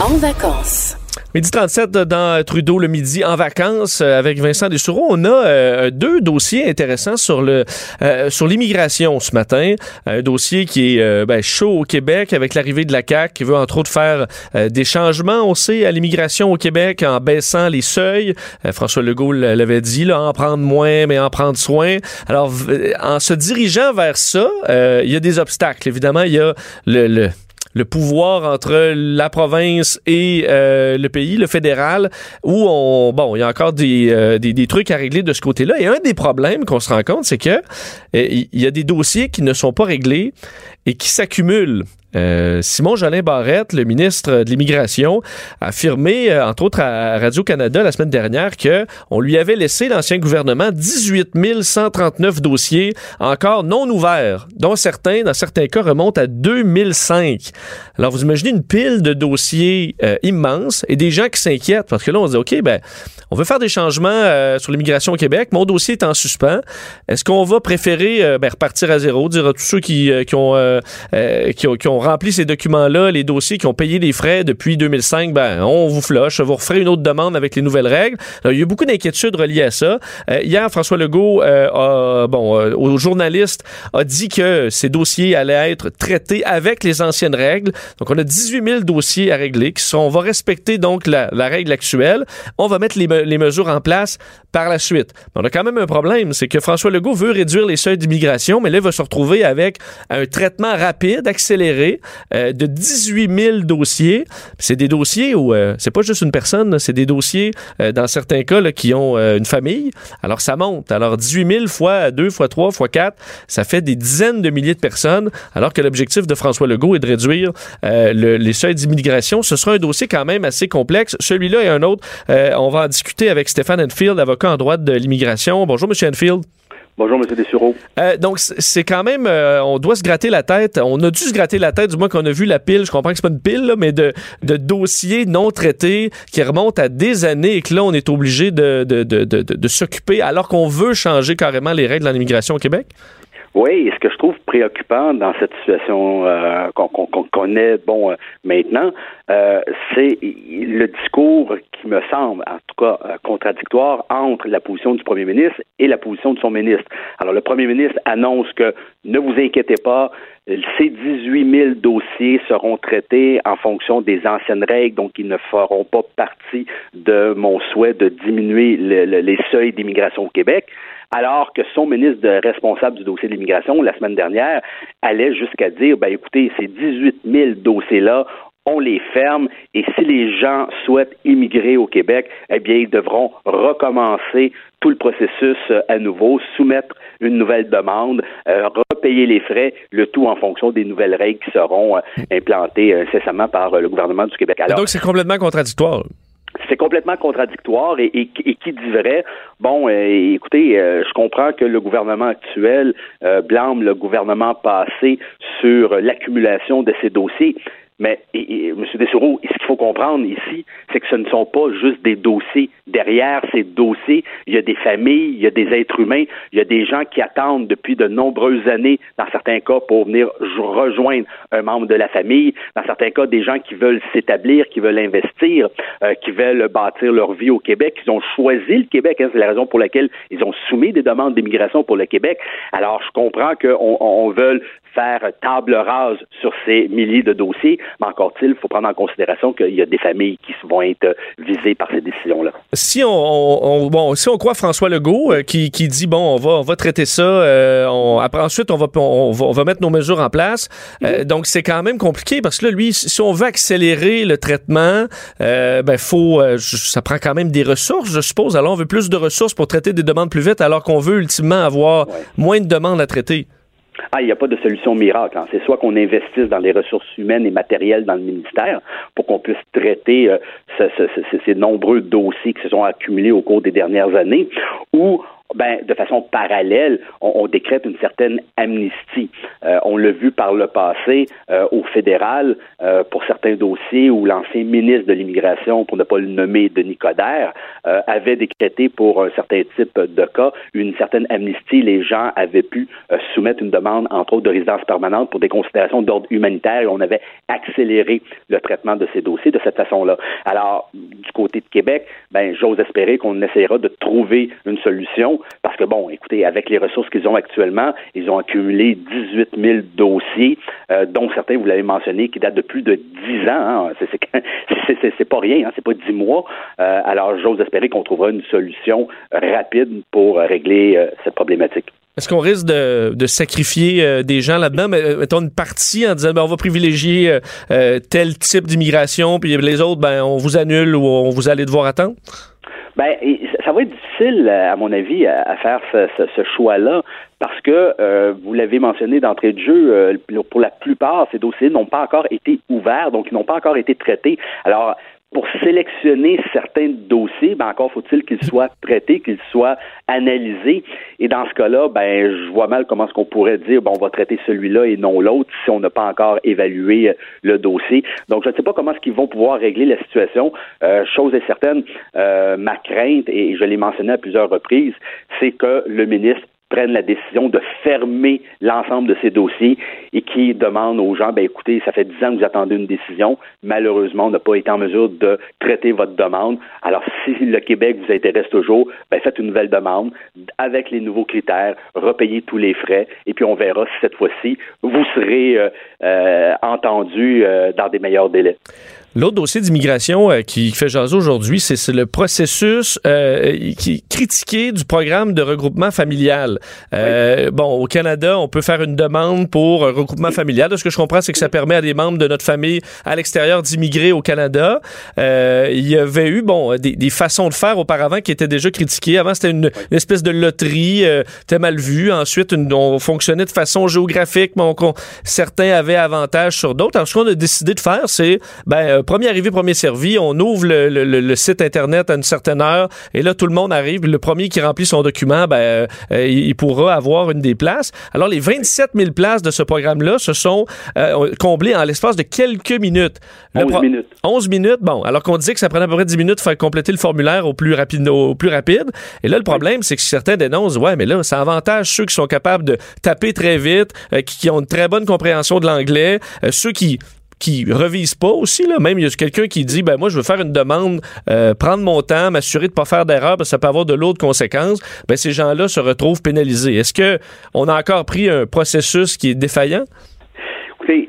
En vacances. Midi 37 dans Trudeau le midi en vacances euh, avec Vincent Dessureau. On a euh, deux dossiers intéressants sur le euh, sur l'immigration ce matin. Un dossier qui est euh, ben, chaud au Québec avec l'arrivée de la CAQ qui veut entre autres faire euh, des changements, on sait, à l'immigration au Québec en baissant les seuils. Euh, François Legault l'avait dit, là, en prendre moins, mais en prendre soin. Alors, en se dirigeant vers ça, euh, il y a des obstacles. Évidemment, il y a le le pouvoir entre la province et euh, le pays, le fédéral, où on bon, il y a encore des, euh, des, des trucs à régler de ce côté-là. Et un des problèmes qu'on se rend compte, c'est que euh, il y a des dossiers qui ne sont pas réglés et qui s'accumulent. Euh, Simon Jolin Barrette, le ministre de l'Immigration, a affirmé, euh, entre autres à Radio-Canada la semaine dernière, que on lui avait laissé, l'ancien gouvernement, 18 139 dossiers encore non ouverts, dont certains, dans certains cas, remontent à 2005. Alors, vous imaginez une pile de dossiers euh, immenses et des gens qui s'inquiètent parce que là, on se dit, OK, ben, on veut faire des changements euh, sur l'immigration au Québec. Mon dossier est en suspens. Est-ce qu'on va préférer ben, repartir à zéro, dire à tous ceux qui, qui, ont, qui, qui ont rempli ces documents-là, les dossiers qui ont payé les frais depuis 2005, ben, on vous flush, vous referez une autre demande avec les nouvelles règles. Alors, il y a eu beaucoup d'inquiétudes reliées à ça. Euh, hier, François Legault, euh, a, bon, euh, aux journalistes, a dit que ces dossiers allaient être traités avec les anciennes règles. Donc, on a 18 000 dossiers à régler qui sont, on va respecter donc la, règle actuelle. On va mettre les, me- les mesures en place par la suite. On a quand même un problème, c'est que François Legault veut réduire les seuils d'immigration, mais là, il va se retrouver avec un traitement rapide, accéléré, euh, de 18 000 dossiers. C'est des dossiers où euh, c'est pas juste une personne, c'est des dossiers, euh, dans certains cas, là, qui ont euh, une famille. Alors, ça monte. Alors, 18 000 fois 2, fois 3, fois 4, ça fait des dizaines de milliers de personnes, alors que l'objectif de François Legault est de réduire euh, le- les seuils d'immigration. Ce sera un dossier quand même assez complexe. Celui-là et un autre, on va en discuter avec Stéphane Enfield, avocat en droit de l'immigration. Bonjour, Monsieur Enfield. Bonjour, M. Dessureau. Euh, donc, c'est quand même, euh, on doit se gratter la tête. On a dû se gratter la tête, du moins qu'on a vu la pile. Je comprends que c'est pas une pile, là, mais de, de dossiers non traités qui remontent à des années et que là, on est obligé de, de- de s'occuper alors qu'on veut changer carrément les règles en immigration au Québec? Oui, et ce que je trouve préoccupant dans cette situation euh, qu'on connaît bon euh, maintenant, euh, c'est le discours qui me semble, en tout cas, euh, contradictoire entre la position du premier ministre et la position de son ministre. Alors, le premier ministre annonce que ne vous inquiétez pas, ces 18 000 dossiers seront traités en fonction des anciennes règles, donc ils ne feront pas partie de mon souhait de diminuer le- les seuils d'immigration au Québec alors que son ministre responsable du dossier de l'immigration, la semaine dernière, allait jusqu'à dire, ben écoutez, ces 18 000 dossiers-là, on les ferme et si les gens souhaitent immigrer au Québec, eh bien, ils devront recommencer tout le processus euh, à nouveau, soumettre une nouvelle demande, euh, repayer les frais, le tout en fonction des nouvelles règles qui seront euh, implantées incessamment par le gouvernement du Québec. Alors, donc, c'est complètement contradictoire. C'est complètement contradictoire et, qui dit? Bon, euh, écoutez, euh, je comprends que le gouvernement actuel euh, blâme le gouvernement passé sur l'accumulation de ces dossiers. Mais et, et, M. Dessureau, ce qu'il faut comprendre ici, c'est que ce ne sont pas juste des dossiers. Derrière ces dossiers, il y a des familles, il y a des êtres humains, il y a des gens qui attendent depuis de nombreuses années, dans certains cas, pour venir rejoindre un membre de la famille, dans certains cas, des gens qui veulent s'établir, qui veulent investir, euh, qui veulent bâtir leur vie au Québec. Ils ont choisi le Québec, hein, c'est la raison pour laquelle ils ont soumis des demandes d'immigration pour le Québec. Alors, je comprends qu'on on, veut faire table rase sur ces milliers de dossiers, mais encore il faut prendre en considération qu'il y a des familles qui vont être visées par ces décisions-là. Si on, bon, si on croit François Legault euh, qui, qui, dit bon, on va, on va traiter ça, euh, on, après ensuite on va, on va, on va mettre nos mesures en place. Euh, mm-hmm. donc c'est quand même compliqué parce que là, lui, si on veut accélérer le traitement, ben faut, ça prend quand même des ressources, je suppose. Alors on veut plus de ressources pour traiter des demandes plus vite, alors qu'on veut ultimement avoir moins de demandes à traiter. Ah, il n'y a pas de solution miracle. Hein. C'est soit qu'on investisse dans les ressources humaines et matérielles dans le ministère pour qu'on puisse traiter euh, ces nombreux dossiers qui se sont accumulés au cours des dernières années, ou ben, de façon parallèle, on, décrète une certaine amnistie. Euh, on l'a vu par le passé euh, au fédéral euh, pour certains dossiers où l'ancien ministre de l'immigration, pour ne pas le nommer Denis Coderre, avait décrété pour un certain type de cas une certaine amnistie. Les gens avaient pu soumettre une demande, entre autres, de résidence permanente pour des considérations d'ordre humanitaire et on avait accéléré le traitement de ces dossiers de cette façon-là. Alors, du côté de Québec, ben, j'ose espérer qu'on essaiera de trouver une solution parce que, bon, écoutez, avec les ressources qu'ils ont actuellement, ils ont accumulé 18 000 dossiers, euh, dont certains, vous l'avez mentionné, qui datent de plus de 10 ans. Hein. C'est pas rien, hein, c'est pas 10 mois. Euh, alors, j'ose espérer qu'on trouvera une solution rapide pour régler euh, cette problématique. Est-ce qu'on risque de, sacrifier des gens là-dedans? Mettons une partie en disant ben, on va privilégier tel type d'immigration, puis les autres, ben, on vous annule ou on vous allez devoir attendre? Ben, ça va être difficile, à mon avis, à, faire ce, choix-là, parce que euh, vous l'avez mentionné d'entrée de jeu, euh, pour la plupart, ces dossiers n'ont pas encore été ouverts, donc ils n'ont pas encore été traités. Alors, pour sélectionner certains dossiers, ben encore faut-il qu'ils soient traités, qu'ils soient analysés. Et dans ce cas-là, ben je vois mal comment est-ce qu'on pourrait dire bon on va traiter celui-là et non l'autre si on n'a pas encore évalué euh, le dossier. Donc je ne sais pas comment est-ce qu'ils vont pouvoir régler la situation. Euh, chose est certaine, euh, ma crainte et je l'ai mentionné à plusieurs reprises, c'est que le ministre prennent la décision de fermer l'ensemble de ces dossiers et qui demandent aux gens, ben écoutez, ça fait dix ans que vous attendez une décision, malheureusement, on n'a pas été en mesure de traiter votre demande. Alors, si le Québec vous intéresse toujours, ben faites une nouvelle demande avec les nouveaux critères, repayez tous les frais, et puis on verra si cette fois-ci, vous serez euh, euh, entendu euh, dans des meilleurs délais. L'autre dossier d'immigration euh, qui fait jaser aujourd'hui, c'est le processus euh, qui critiqué du programme de regroupement familial. Euh, bon, au Canada, on peut faire une demande pour un regroupement familial. Ce que je comprends, c'est que ça permet à des membres de notre famille à l'extérieur d'immigrer au Canada. Euh, il y avait eu, bon, des, des, façons de faire auparavant qui étaient déjà critiquées. Avant, c'était une, espèce de loterie, euh, c'était mal vu. Ensuite, on fonctionnait de façon géographique, mais certains avaient avantage sur d'autres. Alors, ce qu'on a décidé de faire, c'est, ben premier arrivé, premier servi. On ouvre le, site Internet à une certaine heure et là, tout le monde arrive. Le premier qui remplit son document, ben, euh, il pourra avoir une des places. Alors, les 27 000 places de ce programme-là se sont euh, comblées en l'espace de quelques minutes. 11 minutes. 11 minutes, bon. Alors qu'on disait que ça prenait à peu près 10 minutes faire compléter le formulaire au plus rapide. Au plus rapide. Et là, le problème, c'est que certains dénoncent, ouais, mais là, ça avantage ceux qui sont capables de taper très vite, euh, qui, ont une très bonne compréhension de l'anglais, ceux qui qui revisent pas aussi. Là. Même il y a quelqu'un qui dit ben moi je veux faire une demande, euh, prendre mon temps, m'assurer de pas faire d'erreur parce que ça peut avoir de l'autre conséquences. Ben ces gens-là se retrouvent pénalisés. Est-ce que on a encore pris un processus qui est défaillant?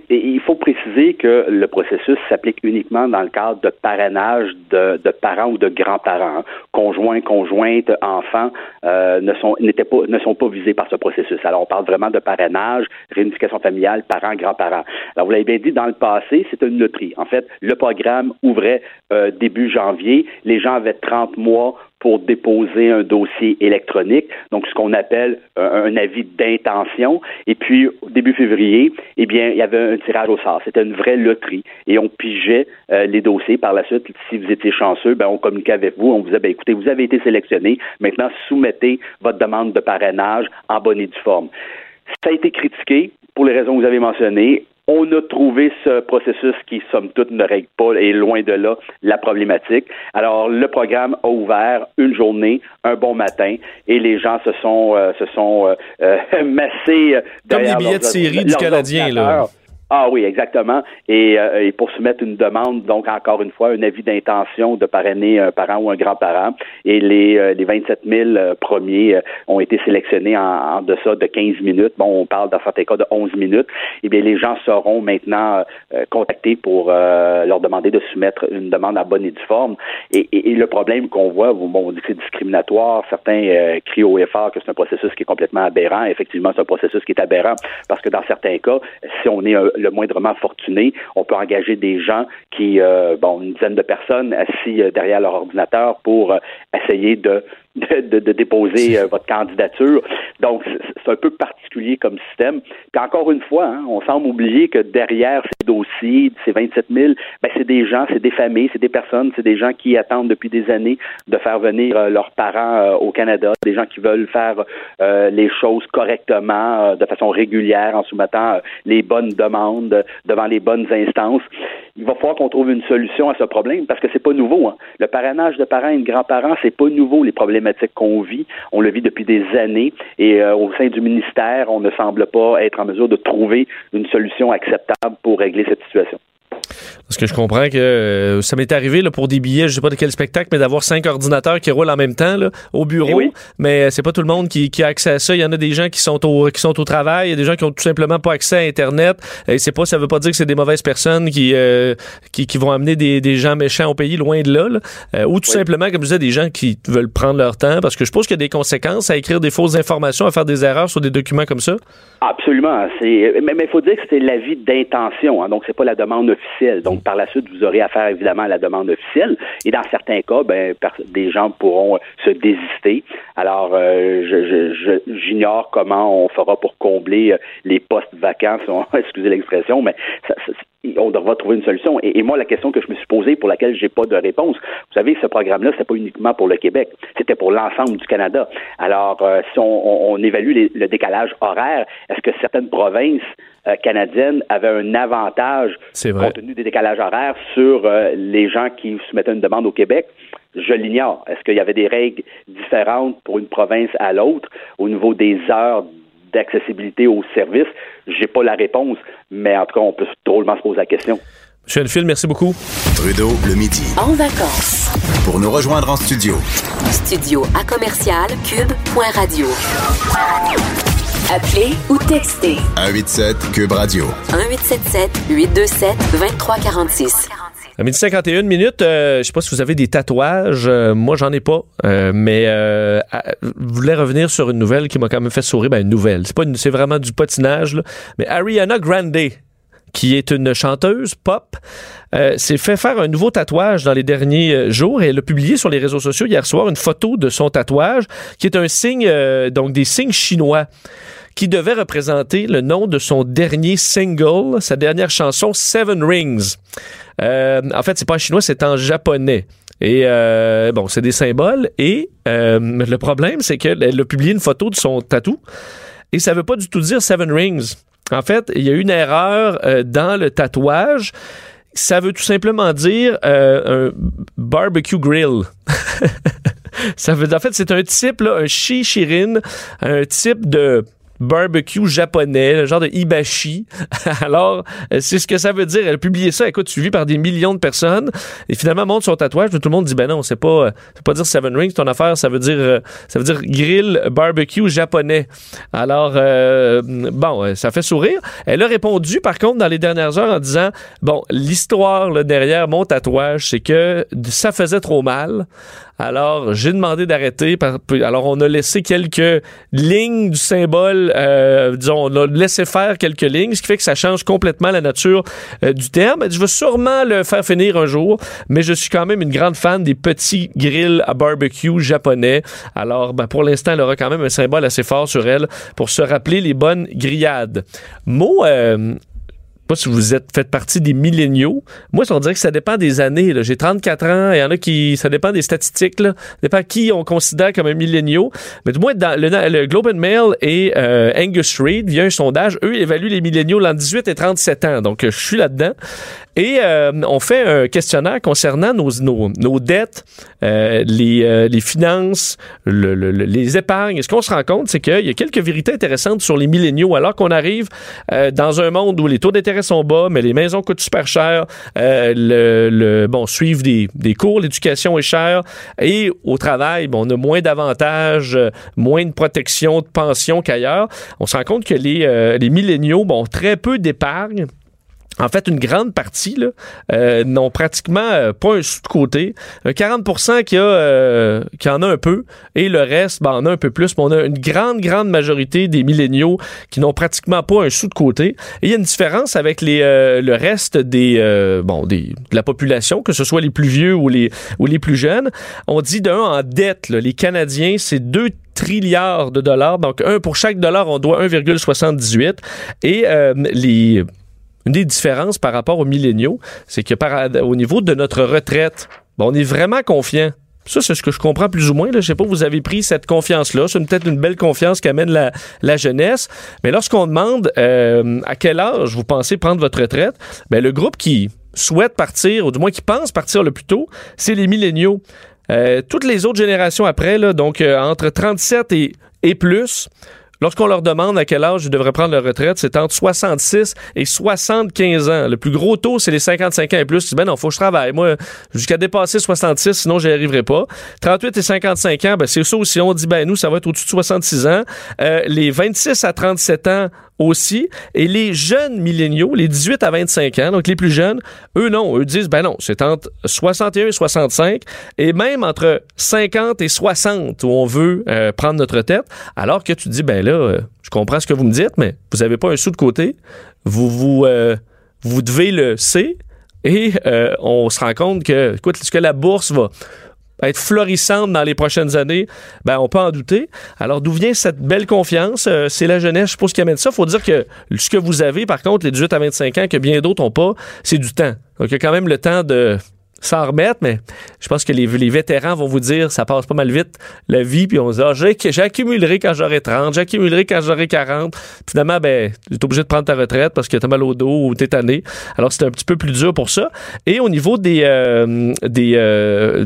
il faut que le processus s'applique uniquement dans le cadre de parrainage de, parents ou de grands-parents. Conjoints, conjointes, enfants euh, ne sont pas ne sont pas visés par ce processus. Alors on parle vraiment de parrainage, réunification familiale, parents, grands-parents. Alors vous l'avez bien dit, dans le passé, c'était une loterie. En fait, le programme ouvrait euh, début janvier. Les gens avaient 30 mois pour déposer un dossier électronique, donc ce qu'on appelle un, avis d'intention. Et puis, au début février, eh bien, il y avait un tirage au sort. C'était une vraie loterie. Et on pigeait euh, les dossiers. Par la suite, si vous étiez chanceux, ben, on communiquait avec vous. On vous disait, ben, écoutez, vous avez été sélectionné. Maintenant, soumettez votre demande de parrainage en bonne et due forme. Ça a été critiqué pour les raisons que vous avez mentionnées On a trouvé ce processus qui, somme toute, ne règle pas et loin de là la problématique. Alors, le programme a ouvert une journée, un bon matin, et les gens se sont, euh, se sont euh, euh, massés. Comme les billets de série du Canadien, là. Ah oui, exactement. Et, euh, et pour soumettre une demande, donc encore une fois, un avis d'intention de parrainer un parent ou un grand-parent. Et les, euh, les 27 000 euh, premiers euh, ont été sélectionnés en, en deçà de 15 minutes. Bon, on parle dans certains cas de 11 minutes. Eh bien, les gens seront maintenant euh, contactés pour leur demander de soumettre une demande à bonne et due forme. Et, et- et le problème qu'on voit, bon, on dit que c'est discriminatoire. Certains crient au effort que c'est un processus qui est complètement aberrant. Effectivement, c'est un processus qui est aberrant parce que dans certains cas, si on est euh, le moindrement fortuné, on peut engager des gens qui, euh, bon, une dizaine de personnes assis euh, derrière leur ordinateur pour euh, essayer de de, de- de déposer euh, votre candidature. Donc, c'est un peu particulier comme système. Puis encore une fois, hein, on semble oublier que derrière ces dossiers, ces 27 000, ben, c'est des gens, c'est des familles, c'est des personnes, c'est des gens qui attendent depuis des années de faire venir euh, leurs parents euh, au Canada, des gens qui veulent faire euh, les choses correctement, euh, de façon régulière, en soumettant les bonnes demandes devant les bonnes instances. Il va falloir qu'on trouve une solution à ce problème parce que c'est pas nouveau. hein. Le parrainage de parents et de grands-parents, c'est pas nouveau les problématiques qu'on vit. On le vit depuis des années et euh, au sein du ministère, on ne semble pas être en mesure de trouver une solution acceptable pour régler cette situation. Parce que je comprends que euh, ça m'est arrivé là, pour des billets, je sais pas de quel spectacle, mais d'avoir cinq ordinateurs qui roulent en même temps là, au bureau. Eh oui. Mais euh, c'est pas tout le monde qui, qui a accès à ça. Il y en a des gens qui sont au qui sont au travail, il y a des gens qui ont tout simplement pas accès à Internet. Et c'est pas, ça veut pas dire que c'est des mauvaises personnes qui, euh, qui qui vont amener des, des gens méchants au pays, loin de là. là. Euh, ou tout simplement, comme je disais, des gens qui veulent prendre leur temps, parce que je pense qu'il y a des conséquences à écrire des fausses informations, à faire des erreurs sur des documents comme ça. Absolument. Mais il faut dire que c'est l'avis d'intention, hein, donc c'est pas la demande officielle. Donc par la suite, vous aurez affaire évidemment à la demande officielle. Et dans certains cas, ben, des gens pourront se désister. Alors, euh, je, je- j'ignore comment on fera pour combler euh, les postes vacants, excusez l'expression, mais ça- ça- on devra trouver une solution. Et, et moi, la question que je me suis posée, pour laquelle j'ai pas de réponse, vous savez, ce programme-là, c'est pas uniquement pour le Québec, c'était pour l'ensemble du Canada. Alors, euh, si on, évalue les- le décalage horaire, est-ce que certaines provinces euh, canadiennes avaient un avantage compte tenu des décalages horaires sur euh, les gens qui soumettaient une demande au Québec? Je l'ignore. Est-ce qu'il y avait des règles différentes pour une province à l'autre au niveau des heures d'accessibilité aux services? J'ai pas la réponse, mais en tout cas, on peut drôlement se poser la question. Monsieur Enfield, merci beaucoup. Trudeau, le midi. En vacances. Pour nous rejoindre en studio, Studio à commercial cube.radio. Appelez ou textez 187 Cube Radio. 1877 827 2346. À midi 51 minutes, euh, je sais pas si vous avez des tatouages. euh, moi, j'en ai pas. Euh, mais euh, je voulais revenir sur une nouvelle qui m'a quand même fait sourire. Ben, une nouvelle. C'est pas une- c'est vraiment du patinage, là. Mais Ariana Grande, qui est une chanteuse pop, euh, s'est fait faire un nouveau tatouage dans les derniers euh, jours et elle a publié sur les réseaux sociaux hier soir une photo de son tatouage qui est un signe, euh, donc des signes chinois qui devait représenter le nom de son dernier single, sa dernière chanson Seven Rings. Euh, en fait, c'est pas en chinois, c'est en japonais. Et euh, bon, c'est des symboles. Et euh, le problème, c'est qu'elle elle a publié une photo de son tatou et ça veut pas du tout dire Seven Rings. En fait, il y a une erreur euh, dans le tatouage. Ça veut tout simplement dire euh, un barbecue grill. ça veut, en fait, c'est un type, là, un shishirin, un type de barbecue japonais, le genre de hibachi. Alors, euh, c'est ce que ça veut dire. Elle a publié ça, écoute, suivi par des millions de personnes. Et finalement, montre son tatouage. Tout le monde dit, ben non, c'est pas, euh, c'est pas dire Seven Rings, ton affaire, ça veut dire, euh, ça veut dire grill barbecue japonais. Alors, euh, bon, ça fait sourire. Elle a répondu, par contre, dans les dernières heures en disant, bon, l'histoire derrière mon tatouage, c'est que ça faisait trop mal. Alors, j'ai demandé d'arrêter. Alors, on a laissé quelques lignes du symbole, euh, disons, on a laissé faire quelques lignes, ce qui fait que ça change complètement la nature euh, du terme. Je veux sûrement le faire finir un jour, mais je suis quand même une grande fan des petits grills à barbecue japonais. Alors, ben, pour l'instant, elle aura quand même un symbole assez fort sur elle pour se rappeler les bonnes grillades. Mot... euh, pas si vous êtes fait partie des milléniaux. Moi, on dirait que ça dépend des années. J'ai 34 ans. Il y en a qui. Ça dépend des statistiques. Là. Ça dépend qui on considère comme un milléniaux. Mais du moins, le, le Globe and Mail et euh, Angus Reid, via un sondage, eux évaluent les milléniaux entre 18 et 37 ans. Donc, euh, je suis là-dedans. Et euh, on fait un questionnaire concernant nos, nos, nos dettes, euh, les, euh, les finances, le- le- les épargnes. Et ce qu'on se rend compte, c'est qu'il y a quelques vérités intéressantes sur les milléniaux, alors qu'on arrive euh, dans un monde où les taux d'intérêt sont bas, mais les maisons coûtent super cher, euh, le, bon, suivre des, des cours, l'éducation est chère, et au travail, bon, on a moins d'avantages, euh, moins de protection, de pension qu'ailleurs. On se rend compte que les, euh, les milléniaux, ont très peu d'épargne. En fait, une grande partie là, euh, n'ont pratiquement euh, pas un sou de côté. Un 40% qui, a, euh, qui en a un peu et le reste ben, en a un peu plus. Mais on a une grande, grande majorité des milléniaux qui n'ont pratiquement pas un sou de côté. Et il y a une différence avec les, euh, le reste des, euh, bon, des, de la population, que ce soit les plus vieux ou les, ou les plus jeunes. On dit d'un en dette, là, les Canadiens, c'est 2 trilliards de dollars. Donc, un pour chaque dollar, on doit 1,78. Et les une des différences par rapport aux milléniaux, c'est que au niveau de notre retraite, ben, on est vraiment confiant. Ça, c'est ce que je comprends plus ou moins. Là. Je sais pas, vous avez pris cette confiance-là. C'est peut-être une belle confiance qu'amène la, la jeunesse. Mais lorsqu'on demande euh, à quel âge vous pensez prendre votre retraite, ben, le groupe qui souhaite partir, ou du moins qui pense partir le plus tôt, c'est les milléniaux. Euh, toutes les autres générations après, donc euh, entre 37 et, et plus, Lorsqu'on leur demande à quel âge ils devraient prendre leur retraite, c'est entre 66 et 75 ans. Le plus gros taux, c'est les 55 ans et plus. Tu dis, ben non, faut que je travaille. Moi, jusqu'à dépasser 66, sinon j'y arriverai pas. 38 et 55 ans, ben c'est ça aussi. On dit, ben nous, ça va être au-dessus de 66 ans. Euh, les 26 à 37 ans aussi. Et les jeunes milléniaux, les 18 à 25 ans, donc les plus jeunes, eux non, eux disent, ben non, c'est entre 61 et 65, et même entre 50 et 60 où on veut euh, prendre notre tête, alors que tu dis, ben là, euh, je comprends ce que vous me dites, mais vous n'avez pas un sou de côté, vous vous, euh, vous devez le C, et euh, on se rend compte que, écoute, est-ce que la bourse va être florissante dans les prochaines années, ben on peut en douter. Alors d'où vient cette belle confiance? Euh, C'est la jeunesse, je suppose, qui amène ça. Faut dire que ce que vous avez, par contre, les 18 à 25 ans, que bien d'autres n'ont pas, c'est du temps. Donc il y a quand même le temps de s'en remettre, mais je pense que les, les vétérans vont vous dire ça passe pas mal vite la vie, puis on se dit ah, j'accumulerai quand j'aurai 30, j'accumulerai quand j'aurai 40. Finalement, ben, tu es obligé de prendre ta retraite parce que tu as mal au dos ou t'es tanné. Alors c'est un petit peu plus dur pour ça. Et au niveau des, euh, des euh,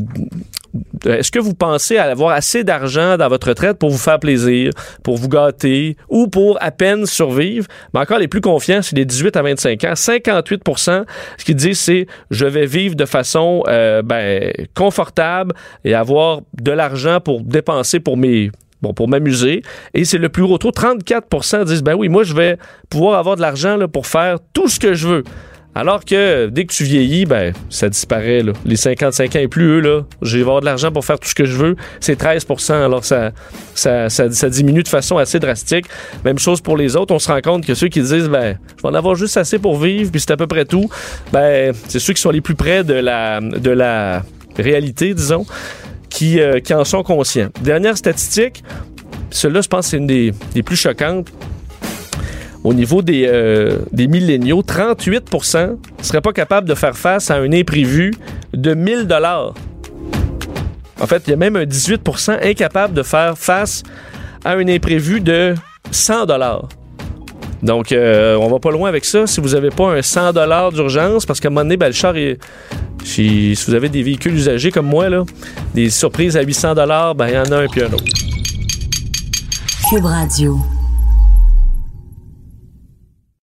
est-ce que vous pensez avoir assez d'argent dans votre retraite pour vous faire plaisir, pour vous gâter ou pour à peine survivre? Mais encore les plus confiants, c'est les 18 à 25 ans. 58% ce qu'ils disent, c'est je vais vivre de façon euh, ben, confortable et avoir de l'argent pour dépenser pour mes bon, pour m'amuser. Et c'est le plus gros taux. 34% disent, ben oui, moi, je vais pouvoir avoir de l'argent pour faire tout ce que je veux. Alors que dès que tu vieillis, ben, ça disparaît. Là. Les 55 ans et plus, eux, là, je vais avoir de l'argent pour faire tout ce que je veux. C'est 13% Alors, ça, ça, ça, diminue de façon assez drastique. Même chose pour les autres. On se rend compte que ceux qui disent, ben, je vais en avoir juste assez pour vivre, puis c'est à peu près tout, ben, c'est ceux qui sont les plus près de la, de réalité, disons, qui, euh, qui en sont conscients. Dernière statistique, celle-là, je pense, c'est une des, des plus choquantes au niveau des, euh, des milléniaux, 38% ne seraient pas capables de faire face à un imprévu de 1000 dollars. En fait, il y a même un 18% incapable de faire face à un imprévu de 100 dollars. Donc, euh, on va pas loin avec ça. Si vous n'avez pas un 100 dollars d'urgence, parce qu'à un moment donné, ben, le char est... Si, vous avez des véhicules usagés comme moi, là, des surprises à 800 dollars, ben, il y en a un puis un autre. Cube Radio.